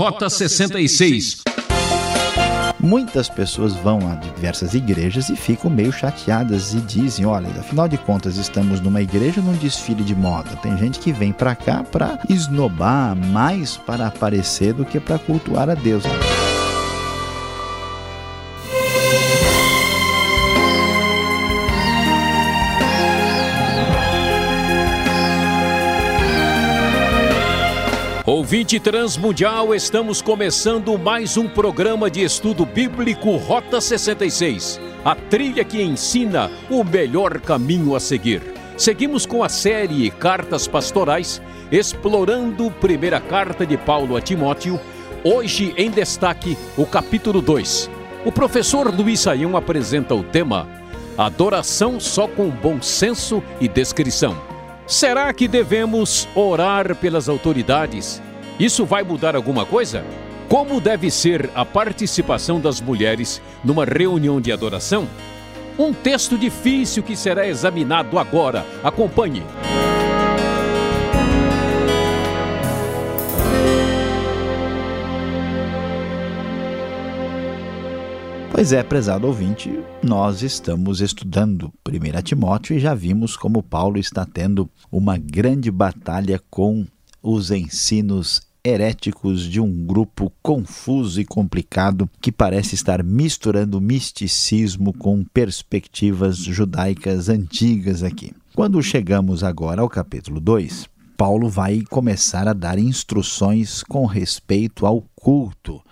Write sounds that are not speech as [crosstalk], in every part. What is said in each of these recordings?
Rota 66. Muitas pessoas vão a diversas igrejas e ficam meio chateadas e dizem: olha, afinal de contas, estamos numa igreja num desfile de moda. Tem gente que vem para cá para esnobar mais para aparecer do que para cultuar a Deus. Ouvinte Transmundial, estamos começando mais um programa de estudo bíblico Rota 66, a trilha que ensina o melhor caminho a seguir. Seguimos com a série Cartas Pastorais, explorando a primeira carta de Paulo a Timóteo, hoje em destaque o capítulo 2. O professor Luiz Saião apresenta o tema Adoração só com bom senso e descrição. Será que devemos orar pelas autoridades? Isso vai mudar alguma coisa? Como deve ser a participação das mulheres numa reunião de adoração? Um texto difícil que será examinado agora. Acompanhe. Pois é, prezado ouvinte, nós estamos estudando 1 Timóteo e já vimos como Paulo está tendo uma grande batalha com os ensinos heréticos de um grupo confuso e complicado que parece estar misturando misticismo com perspectivas judaicas antigas aqui. Quando chegamos agora ao capítulo 2, Paulo vai começar a dar instruções com respeito ao culto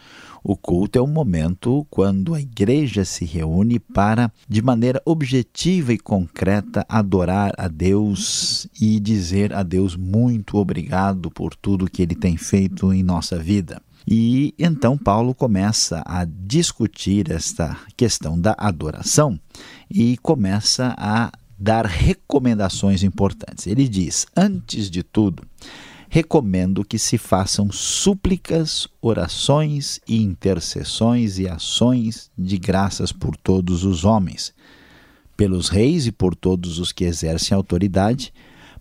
o culto é um momento quando a igreja se reúne para, de maneira objetiva e concreta, adorar a Deus e dizer a Deus muito obrigado por tudo que ele tem feito em nossa vida. E então Paulo começa a discutir esta questão da adoração e começa a dar recomendações importantes. Ele diz: antes de tudo, recomendo que se façam súplicas, orações e intercessões e ações de graças por todos os homens, pelos reis e por todos os que exercem autoridade,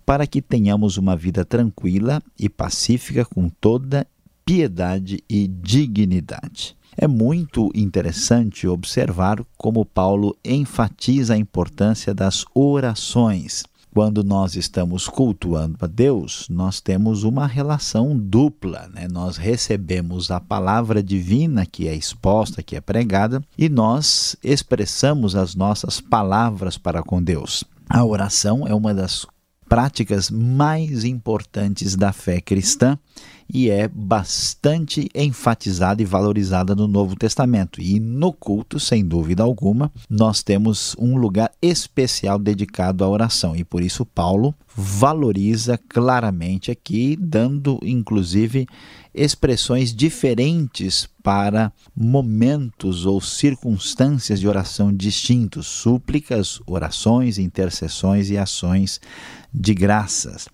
para que tenhamos uma vida tranquila e pacífica com toda piedade e dignidade. É muito interessante observar como Paulo enfatiza a importância das orações quando nós estamos cultuando a Deus, nós temos uma relação dupla. Né? Nós recebemos a palavra divina que é exposta, que é pregada, e nós expressamos as nossas palavras para com Deus. A oração é uma das práticas mais importantes da fé cristã e é bastante enfatizada e valorizada no Novo Testamento. E no culto, sem dúvida alguma, nós temos um lugar especial dedicado à oração. E por isso Paulo valoriza claramente aqui, dando inclusive expressões diferentes para momentos ou circunstâncias de oração distintos, súplicas, orações, intercessões e ações de graças.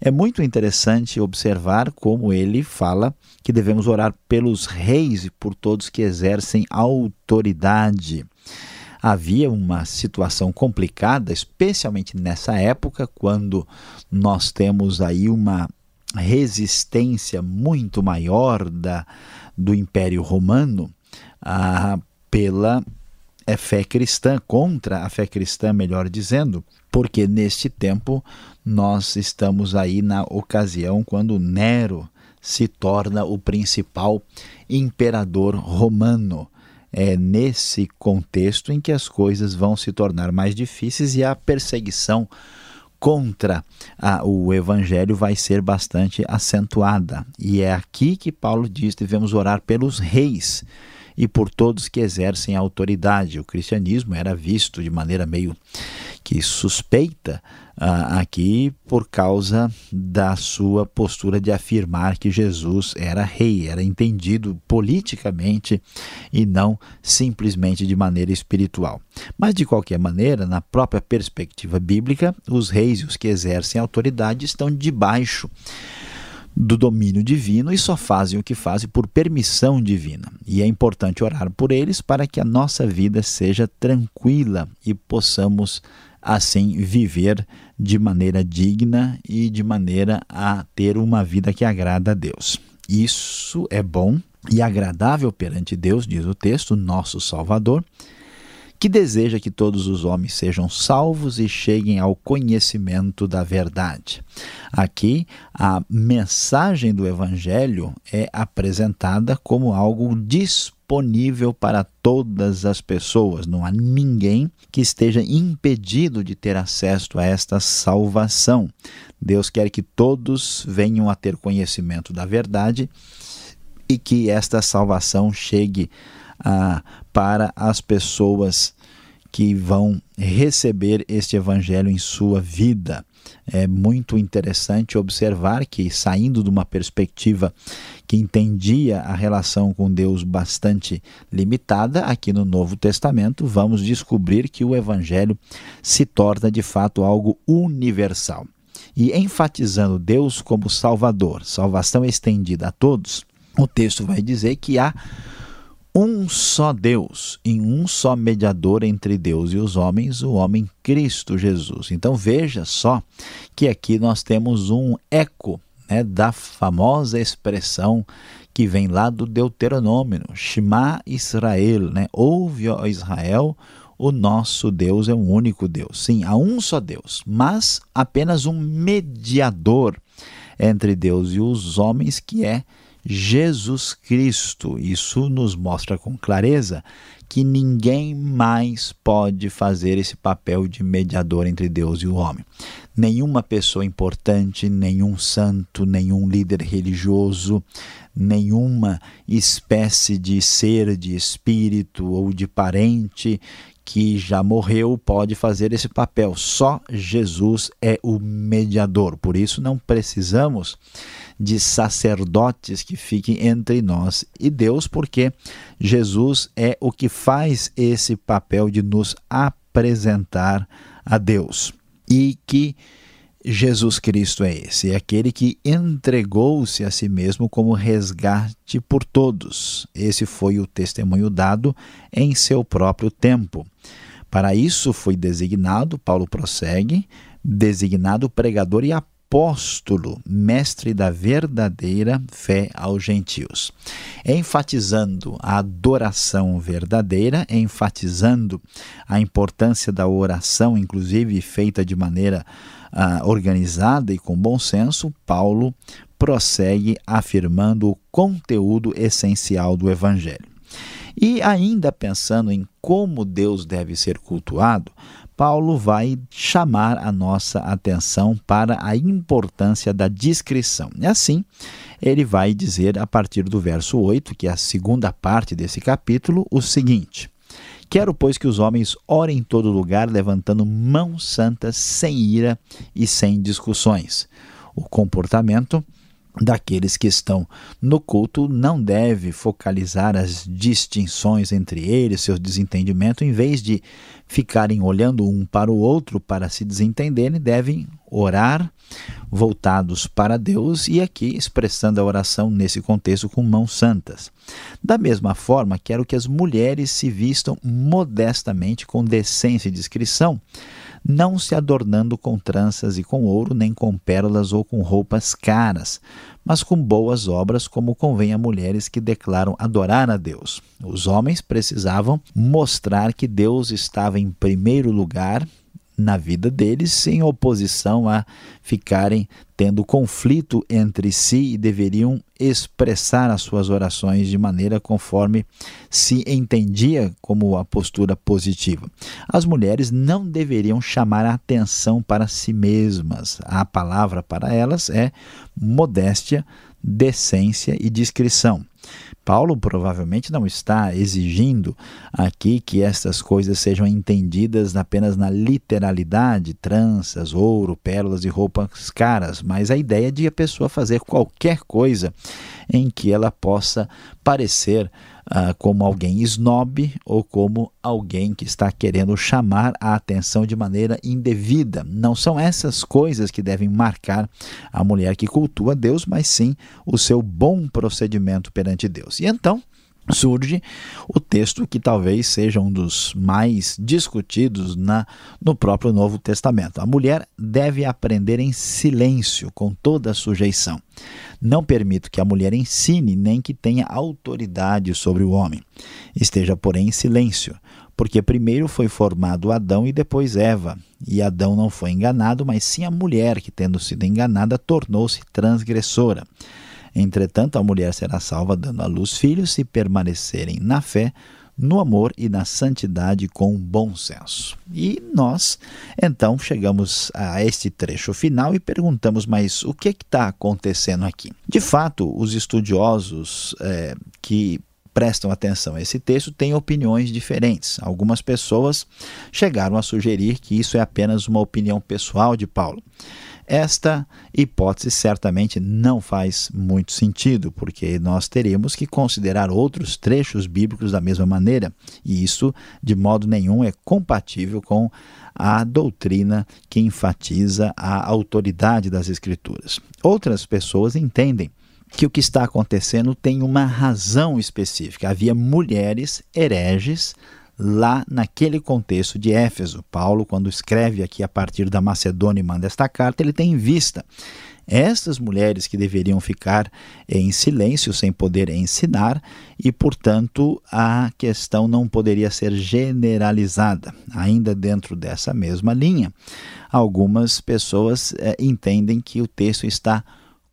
É muito interessante observar como ele fala que devemos orar pelos reis e por todos que exercem autoridade. Havia uma situação complicada, especialmente nessa época, quando nós temos aí uma resistência muito maior da, do Império Romano ah, pela é, fé cristã, contra a fé cristã, melhor dizendo, porque neste tempo nós estamos aí na ocasião quando Nero se torna o principal imperador romano. É nesse contexto em que as coisas vão se tornar mais difíceis e a perseguição contra a, o evangelho vai ser bastante acentuada. E é aqui que Paulo diz: devemos orar pelos reis e por todos que exercem autoridade. O cristianismo era visto de maneira meio que suspeita uh, aqui por causa da sua postura de afirmar que Jesus era rei, era entendido politicamente e não simplesmente de maneira espiritual. Mas, de qualquer maneira, na própria perspectiva bíblica, os reis e os que exercem autoridade estão debaixo do domínio divino e só fazem o que fazem por permissão divina. E é importante orar por eles para que a nossa vida seja tranquila e possamos assim viver de maneira digna e de maneira a ter uma vida que agrada a Deus. Isso é bom e agradável perante Deus, diz o texto, nosso Salvador, que deseja que todos os homens sejam salvos e cheguem ao conhecimento da verdade. Aqui, a mensagem do Evangelho é apresentada como algo disponível para todas as pessoas. Não há ninguém que esteja impedido de ter acesso a esta salvação. Deus quer que todos venham a ter conhecimento da verdade e que esta salvação chegue ah, para as pessoas que vão receber este evangelho em sua vida. É muito interessante observar que, saindo de uma perspectiva que entendia a relação com Deus bastante limitada, aqui no Novo Testamento, vamos descobrir que o Evangelho se torna de fato algo universal. E enfatizando Deus como Salvador, salvação estendida a todos, o texto vai dizer que há um só Deus e um só mediador entre Deus e os homens, o homem Cristo Jesus. Então veja só que aqui nós temos um eco né, da famosa expressão que vem lá do Deuteronômio, Shema Israel, né? ouve ó Israel, o nosso Deus é um único Deus. Sim, há um só Deus, mas apenas um mediador entre Deus e os homens que é Jesus Cristo. Isso nos mostra com clareza que ninguém mais pode fazer esse papel de mediador entre Deus e o homem. Nenhuma pessoa importante, nenhum santo, nenhum líder religioso, nenhuma espécie de ser, de espírito ou de parente que já morreu pode fazer esse papel. Só Jesus é o mediador. Por isso não precisamos de sacerdotes que fiquem entre nós e Deus, porque Jesus é o que faz esse papel de nos apresentar a Deus. E que Jesus Cristo é esse, é aquele que entregou-se a si mesmo como resgate por todos. Esse foi o testemunho dado em seu próprio tempo. Para isso foi designado, Paulo prossegue, designado pregador e apóstolo apóstolo, mestre da verdadeira fé aos gentios. Enfatizando a adoração verdadeira, enfatizando a importância da oração, inclusive feita de maneira uh, organizada e com bom senso, Paulo prossegue afirmando o conteúdo essencial do Evangelho. E ainda pensando em como Deus deve ser cultuado, Paulo vai chamar a nossa atenção para a importância da discrição. E assim, ele vai dizer a partir do verso 8, que é a segunda parte desse capítulo, o seguinte: Quero, pois, que os homens orem em todo lugar, levantando mãos santas, sem ira e sem discussões. O comportamento daqueles que estão no culto não deve focalizar as distinções entre eles, seus desentendimentos, em vez de ficarem olhando um para o outro para se desentenderem, devem orar voltados para Deus e aqui expressando a oração nesse contexto com mãos santas. Da mesma forma, quero que as mulheres se vistam modestamente com decência e discrição, não se adornando com tranças e com ouro, nem com pérolas ou com roupas caras, mas com boas obras, como convém a mulheres que declaram adorar a Deus. Os homens precisavam mostrar que Deus estava em primeiro lugar na vida deles, em oposição a ficarem tendo conflito entre si e deveriam expressar as suas orações de maneira conforme se entendia como a postura positiva. As mulheres não deveriam chamar a atenção para si mesmas. A palavra para elas é modéstia, decência e discrição. Paulo provavelmente não está exigindo aqui que estas coisas sejam entendidas apenas na literalidade, tranças, ouro, pérolas e roupas caras, mas a ideia de a pessoa fazer qualquer coisa em que ela possa parecer ah, como alguém snob ou como alguém que está querendo chamar a atenção de maneira indevida. Não são essas coisas que devem marcar a mulher que cultua Deus, mas sim o seu bom procedimento perante Deus. E então, surge o texto que talvez seja um dos mais discutidos na, no próprio Novo Testamento. A mulher deve aprender em silêncio, com toda sujeição. Não permito que a mulher ensine nem que tenha autoridade sobre o homem. Esteja, porém, em silêncio, porque primeiro foi formado Adão e depois Eva. E Adão não foi enganado, mas sim a mulher que, tendo sido enganada, tornou-se transgressora. Entretanto, a mulher será salva dando à luz filhos se permanecerem na fé, no amor e na santidade com bom senso. E nós, então, chegamos a este trecho final e perguntamos: mas o que está acontecendo aqui? De fato, os estudiosos é, que prestam atenção a esse texto têm opiniões diferentes. Algumas pessoas chegaram a sugerir que isso é apenas uma opinião pessoal de Paulo. Esta hipótese certamente não faz muito sentido, porque nós teríamos que considerar outros trechos bíblicos da mesma maneira, e isso de modo nenhum é compatível com a doutrina que enfatiza a autoridade das Escrituras. Outras pessoas entendem que o que está acontecendo tem uma razão específica. Havia mulheres hereges lá naquele contexto de Éfeso. Paulo, quando escreve aqui a partir da Macedônia e manda esta carta, ele tem em vista estas mulheres que deveriam ficar em silêncio, sem poder ensinar, e, portanto, a questão não poderia ser generalizada. Ainda dentro dessa mesma linha, algumas pessoas é, entendem que o texto está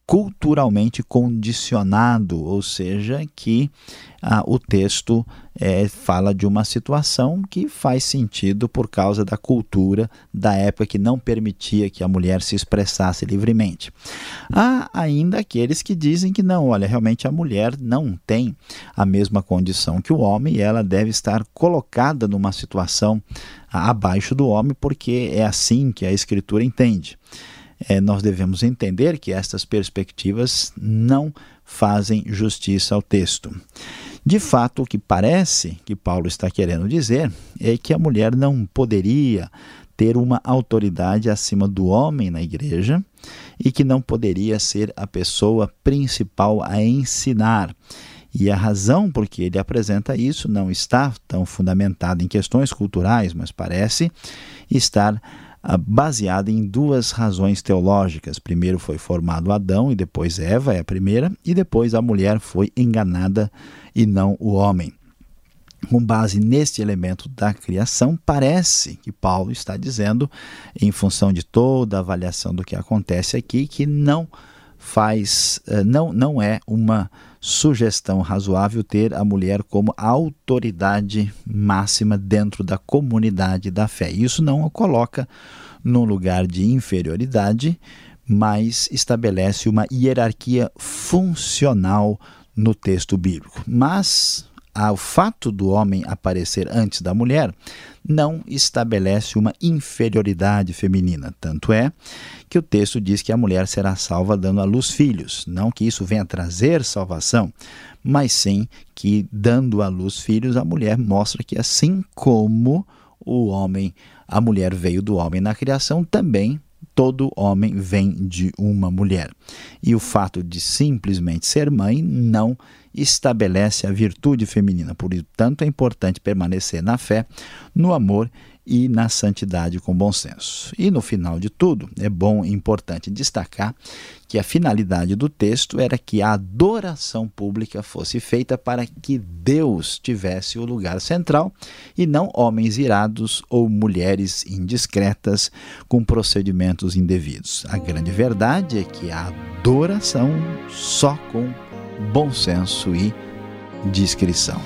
culturalmente condicionado, ou seja, que ah, o texto é, fala de uma situação que faz sentido por causa da cultura da época que não permitia que a mulher se expressasse livremente. Há ainda aqueles que dizem que não, olha, realmente a mulher não tem a mesma condição que o homem e ela deve estar colocada numa situação abaixo do homem, porque é assim que a Escritura entende é, nós devemos entender que estas perspectivas não fazem justiça ao texto. De fato, o que parece que Paulo está querendo dizer é que a mulher não poderia ter uma autoridade acima do homem na igreja e que não poderia ser a pessoa principal a ensinar. E a razão por que ele apresenta isso não está tão fundamentada em questões culturais, mas parece estar baseada em duas razões teológicas. Primeiro foi formado Adão e depois Eva, é a primeira, e depois a mulher foi enganada e não o homem. Com base neste elemento da criação, parece que Paulo está dizendo, em função de toda a avaliação do que acontece aqui, que não faz, eh, não, não é uma sugestão razoável ter a mulher como autoridade máxima dentro da comunidade da fé. Isso não a coloca num lugar de inferioridade, mas estabelece uma hierarquia funcional no texto bíblico. Mas o fato do homem aparecer antes da mulher não estabelece uma inferioridade feminina. Tanto é que o texto diz que a mulher será salva dando à luz filhos. Não que isso venha trazer salvação, mas sim que, dando à luz filhos, a mulher mostra que, assim como o homem, a mulher veio do homem na criação, também todo homem vem de uma mulher. E o fato de simplesmente ser mãe não estabelece a virtude feminina. Portanto, é importante permanecer na fé, no amor e na santidade com bom senso. E no final de tudo, é bom e importante destacar que a finalidade do texto era que a adoração pública fosse feita para que Deus tivesse o lugar central e não homens irados ou mulheres indiscretas com procedimentos indevidos. A grande verdade é que a adoração só com bom senso e discrição.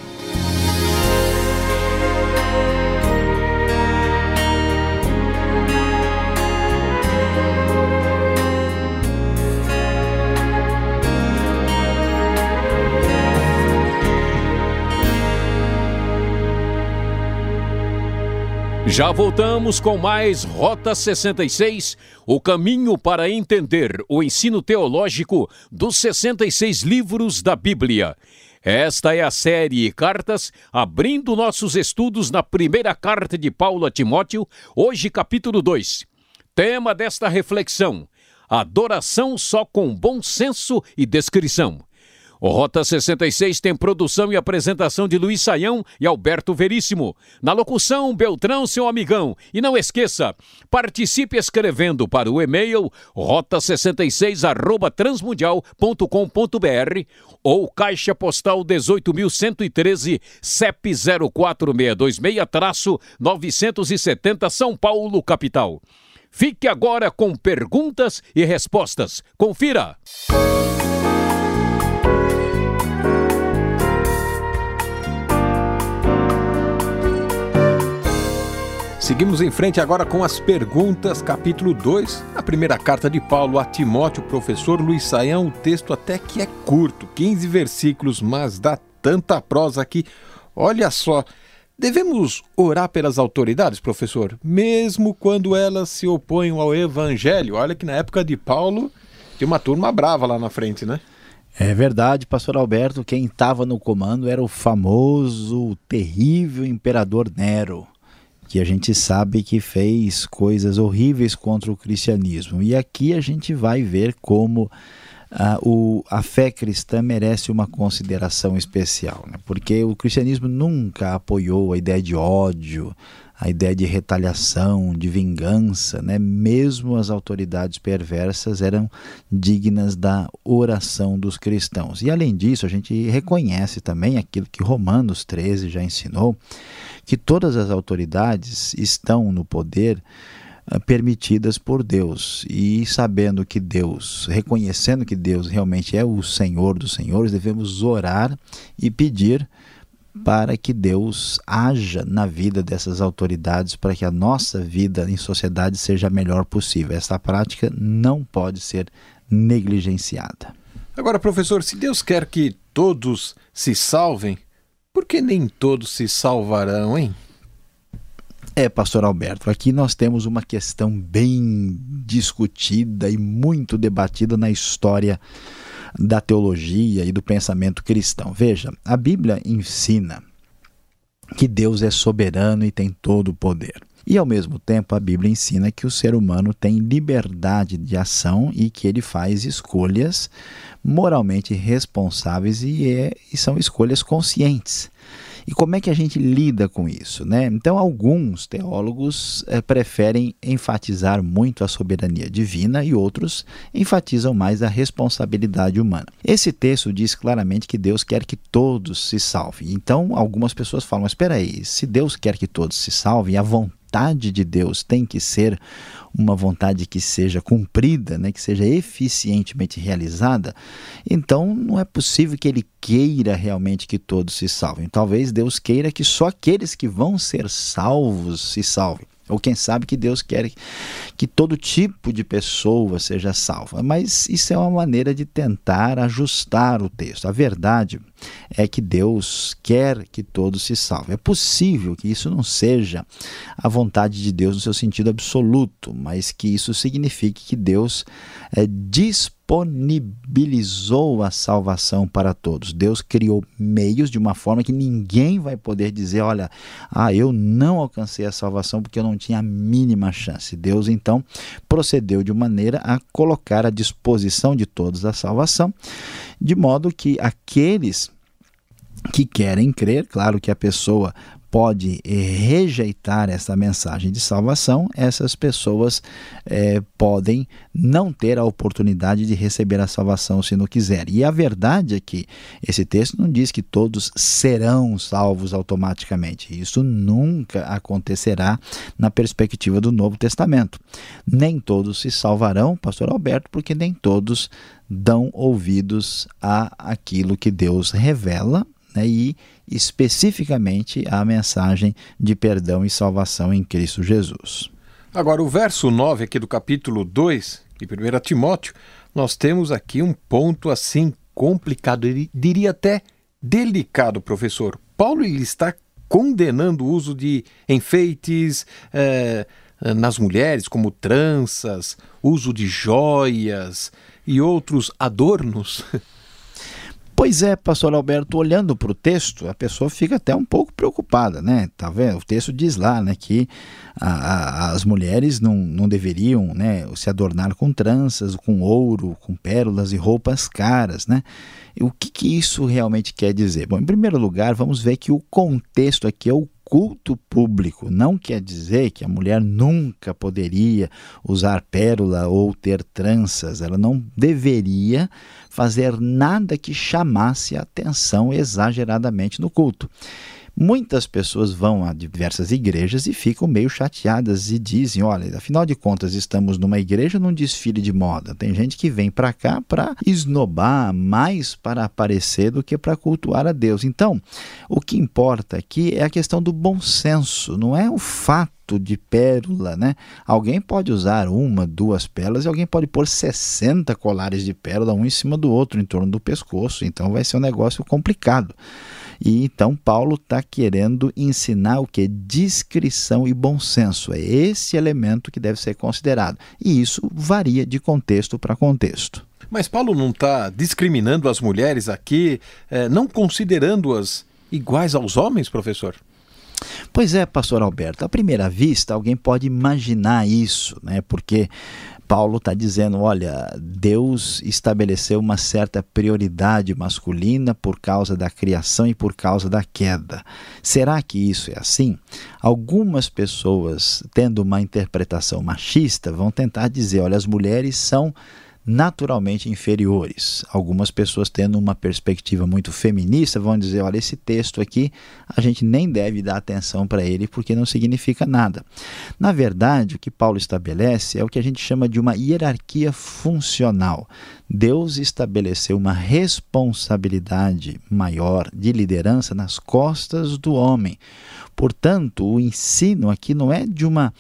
Já voltamos com mais Rota 66, o caminho para entender o ensino teológico dos 66 livros da Bíblia. Esta é a série Cartas, abrindo nossos estudos na primeira carta de Paulo a Timóteo, hoje capítulo 2. Tema desta reflexão: adoração só com bom senso e descrição. O Rota 66 tem produção e apresentação de Luiz Saião e Alberto Veríssimo. Na locução, Beltrão, seu amigão. E não esqueça, participe escrevendo para o e-mail rota66@transmundial.com.br ou caixa postal 18113 CEP 04626-970 São Paulo, capital. Fique agora com perguntas e respostas. Confira! Seguimos em frente agora com as perguntas, capítulo 2, a primeira carta de Paulo a Timóteo, professor Luiz Saião. O texto até que é curto, 15 versículos, mas dá tanta prosa aqui. Olha só, devemos orar pelas autoridades, professor, mesmo quando elas se opõem ao evangelho. Olha que na época de Paulo tinha uma turma brava lá na frente, né? É verdade, pastor Alberto, quem estava no comando era o famoso, terrível imperador Nero que a gente sabe que fez coisas horríveis contra o cristianismo. E aqui a gente vai ver como ah, o, a fé cristã merece uma consideração especial, né? porque o cristianismo nunca apoiou a ideia de ódio, a ideia de retaliação, de vingança, né? mesmo as autoridades perversas eram dignas da oração dos cristãos. E além disso, a gente reconhece também aquilo que Romanos 13 já ensinou, que todas as autoridades estão no poder ah, permitidas por Deus e sabendo que Deus, reconhecendo que Deus realmente é o Senhor dos senhores, devemos orar e pedir para que Deus haja na vida dessas autoridades para que a nossa vida em sociedade seja a melhor possível. Essa prática não pode ser negligenciada. Agora, professor, se Deus quer que todos se salvem, por que nem todos se salvarão, hein? É, pastor Alberto, aqui nós temos uma questão bem discutida e muito debatida na história da teologia e do pensamento cristão. Veja, a Bíblia ensina que Deus é soberano e tem todo o poder. E ao mesmo tempo, a Bíblia ensina que o ser humano tem liberdade de ação e que ele faz escolhas moralmente responsáveis e, é, e são escolhas conscientes. E como é que a gente lida com isso? Né? Então, alguns teólogos é, preferem enfatizar muito a soberania divina e outros enfatizam mais a responsabilidade humana. Esse texto diz claramente que Deus quer que todos se salvem. Então, algumas pessoas falam: espera aí, se Deus quer que todos se salvem, a vontade vontade de Deus tem que ser uma vontade que seja cumprida, né, que seja eficientemente realizada, então não é possível que ele queira realmente que todos se salvem. Talvez Deus queira que só aqueles que vão ser salvos se salvem. Ou quem sabe que Deus quer que todo tipo de pessoa seja salva. Mas isso é uma maneira de tentar ajustar o texto. A verdade é que Deus quer que todos se salvem. É possível que isso não seja a vontade de Deus no seu sentido absoluto, mas que isso signifique que Deus é, disponibilizou a salvação para todos. Deus criou meios de uma forma que ninguém vai poder dizer: olha, ah, eu não alcancei a salvação porque eu não tinha a mínima chance. Deus então procedeu de maneira a colocar à disposição de todos a salvação, de modo que aqueles que querem crer, claro que a pessoa pode eh, rejeitar essa mensagem de salvação, essas pessoas eh, podem não ter a oportunidade de receber a salvação se não quiserem. E a verdade é que esse texto não diz que todos serão salvos automaticamente. Isso nunca acontecerá na perspectiva do Novo Testamento. Nem todos se salvarão, pastor Alberto, porque nem todos dão ouvidos a aquilo que Deus revela né, e especificamente a mensagem de perdão e salvação em Cristo Jesus. Agora, o verso 9 aqui do capítulo 2 de 1 Timóteo, nós temos aqui um ponto assim complicado, diria até delicado, professor. Paulo ele está condenando o uso de enfeites eh, nas mulheres, como tranças, uso de joias e outros adornos. [laughs] Pois é, pastor Alberto, olhando para o texto, a pessoa fica até um pouco preocupada, né? Tá vendo? O texto diz lá, né, que a, a, as mulheres não, não deveriam, né, se adornar com tranças, com ouro, com pérolas e roupas caras, né? E o que, que isso realmente quer dizer? Bom, em primeiro lugar, vamos ver que o contexto aqui é o culto público. Não quer dizer que a mulher nunca poderia usar pérola ou ter tranças. Ela não deveria fazer nada que chamasse atenção exageradamente no culto. Muitas pessoas vão a diversas igrejas e ficam meio chateadas e dizem: olha, afinal de contas, estamos numa igreja num desfile de moda. Tem gente que vem para cá para esnobar, mais para aparecer do que para cultuar a Deus. Então, o que importa aqui é a questão do bom senso, não é o fato de pérola, né? Alguém pode usar uma, duas pérolas e alguém pode pôr 60 colares de pérola um em cima do outro em torno do pescoço. Então vai ser um negócio complicado. E então Paulo está querendo ensinar o que? Discrição e bom senso. É esse elemento que deve ser considerado. E isso varia de contexto para contexto. Mas Paulo não está discriminando as mulheres aqui, é, não considerando-as iguais aos homens, professor? Pois é, pastor Alberto, à primeira vista alguém pode imaginar isso, né? Porque Paulo está dizendo: olha, Deus estabeleceu uma certa prioridade masculina por causa da criação e por causa da queda. Será que isso é assim? Algumas pessoas, tendo uma interpretação machista, vão tentar dizer: olha, as mulheres são naturalmente inferiores. Algumas pessoas tendo uma perspectiva muito feminista vão dizer, olha, esse texto aqui a gente nem deve dar atenção para ele porque não significa nada. Na verdade, o que Paulo estabelece é o que a gente chama de uma hierarquia funcional. Deus estabeleceu uma responsabilidade maior de liderança nas costas do homem. Portanto, o ensino aqui não é de uma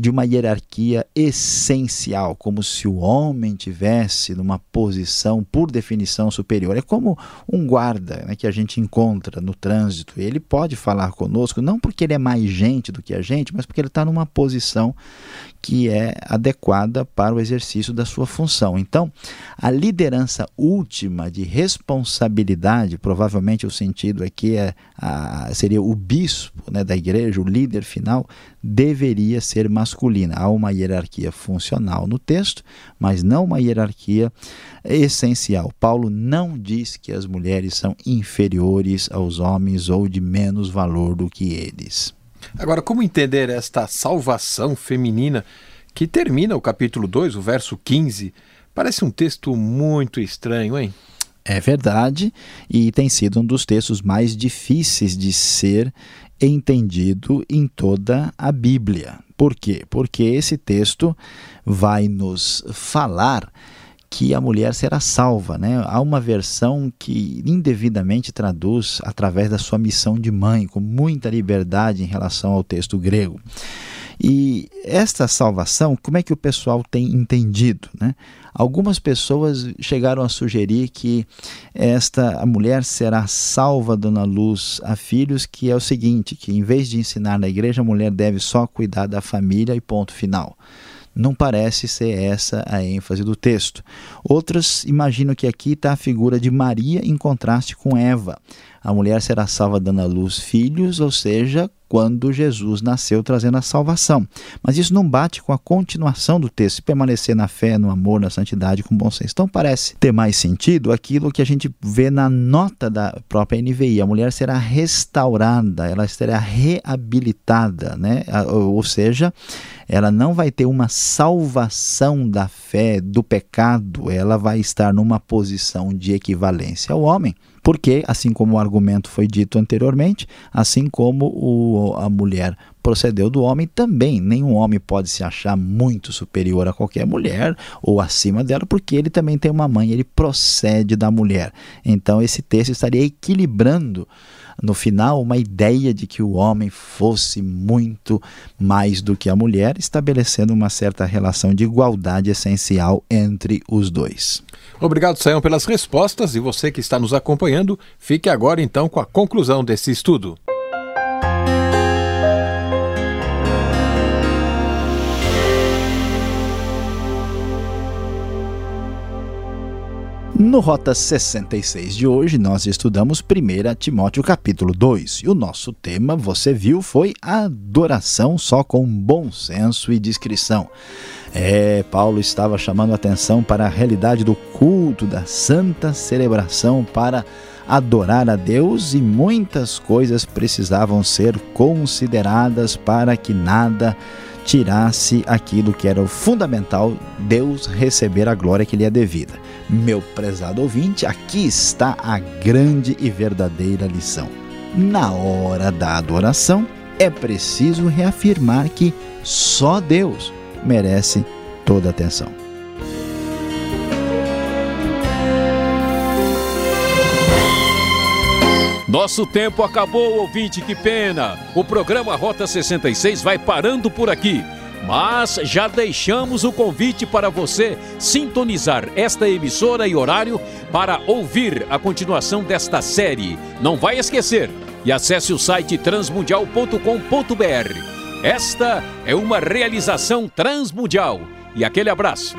de uma hierarquia essencial, como se o homem tivesse numa posição por definição superior. É como um guarda né, que a gente encontra no trânsito. Ele pode falar conosco, não porque ele é mais gente do que a gente, mas porque ele está numa posição que é adequada para o exercício da sua função. Então, a liderança última de responsabilidade, provavelmente o sentido aqui é a, seria o bispo né, da igreja, o líder final, deveria ser masculina. Há uma hierarquia funcional no texto, mas não uma hierarquia essencial. Paulo não diz que as mulheres são inferiores aos homens ou de menos valor do que eles. Agora, como entender esta salvação feminina que termina o capítulo 2, o verso 15? Parece um texto muito estranho, hein? É verdade, e tem sido um dos textos mais difíceis de ser entendido em toda a Bíblia. Por quê? Porque esse texto vai nos falar que a mulher será salva. Né? Há uma versão que indevidamente traduz através da sua missão de mãe, com muita liberdade em relação ao texto grego. E esta salvação, como é que o pessoal tem entendido? Né? Algumas pessoas chegaram a sugerir que esta a mulher será salva dando à luz a filhos, que é o seguinte, que em vez de ensinar na igreja, a mulher deve só cuidar da família e ponto final. Não parece ser essa a ênfase do texto. Outros imaginam que aqui está a figura de Maria em contraste com Eva. A mulher será salva dando à luz filhos, ou seja, quando Jesus nasceu trazendo a salvação. Mas isso não bate com a continuação do texto, permanecer na fé, no amor, na santidade, com bom senso. Então parece ter mais sentido aquilo que a gente vê na nota da própria NVI. A mulher será restaurada, ela será reabilitada, né? ou seja, ela não vai ter uma salvação da fé, do pecado, ela vai estar numa posição de equivalência ao homem. Porque, assim como o argumento foi dito anteriormente, assim como o, a mulher procedeu do homem, também nenhum homem pode se achar muito superior a qualquer mulher ou acima dela, porque ele também tem uma mãe, ele procede da mulher. Então, esse texto estaria equilibrando no final uma ideia de que o homem fosse muito mais do que a mulher, estabelecendo uma certa relação de igualdade essencial entre os dois. Obrigado, Sayão, pelas respostas e você que está nos acompanhando, fique agora então com a conclusão desse estudo. No Rota 66 de hoje, nós estudamos 1 Timóteo capítulo 2. E o nosso tema, você viu, foi adoração só com bom senso e discrição. É, Paulo estava chamando atenção para a realidade do culto, da santa celebração para adorar a Deus e muitas coisas precisavam ser consideradas para que nada tirasse aquilo que era o fundamental, Deus receber a glória que lhe é devida. Meu prezado ouvinte, aqui está a grande e verdadeira lição. Na hora da adoração, é preciso reafirmar que só Deus merece toda atenção. Nosso tempo acabou, ouvinte, que pena. O programa Rota 66 vai parando por aqui. Mas já deixamos o convite para você sintonizar esta emissora e horário para ouvir a continuação desta série. Não vai esquecer e acesse o site transmundial.com.br. Esta é uma realização transmundial. E aquele abraço.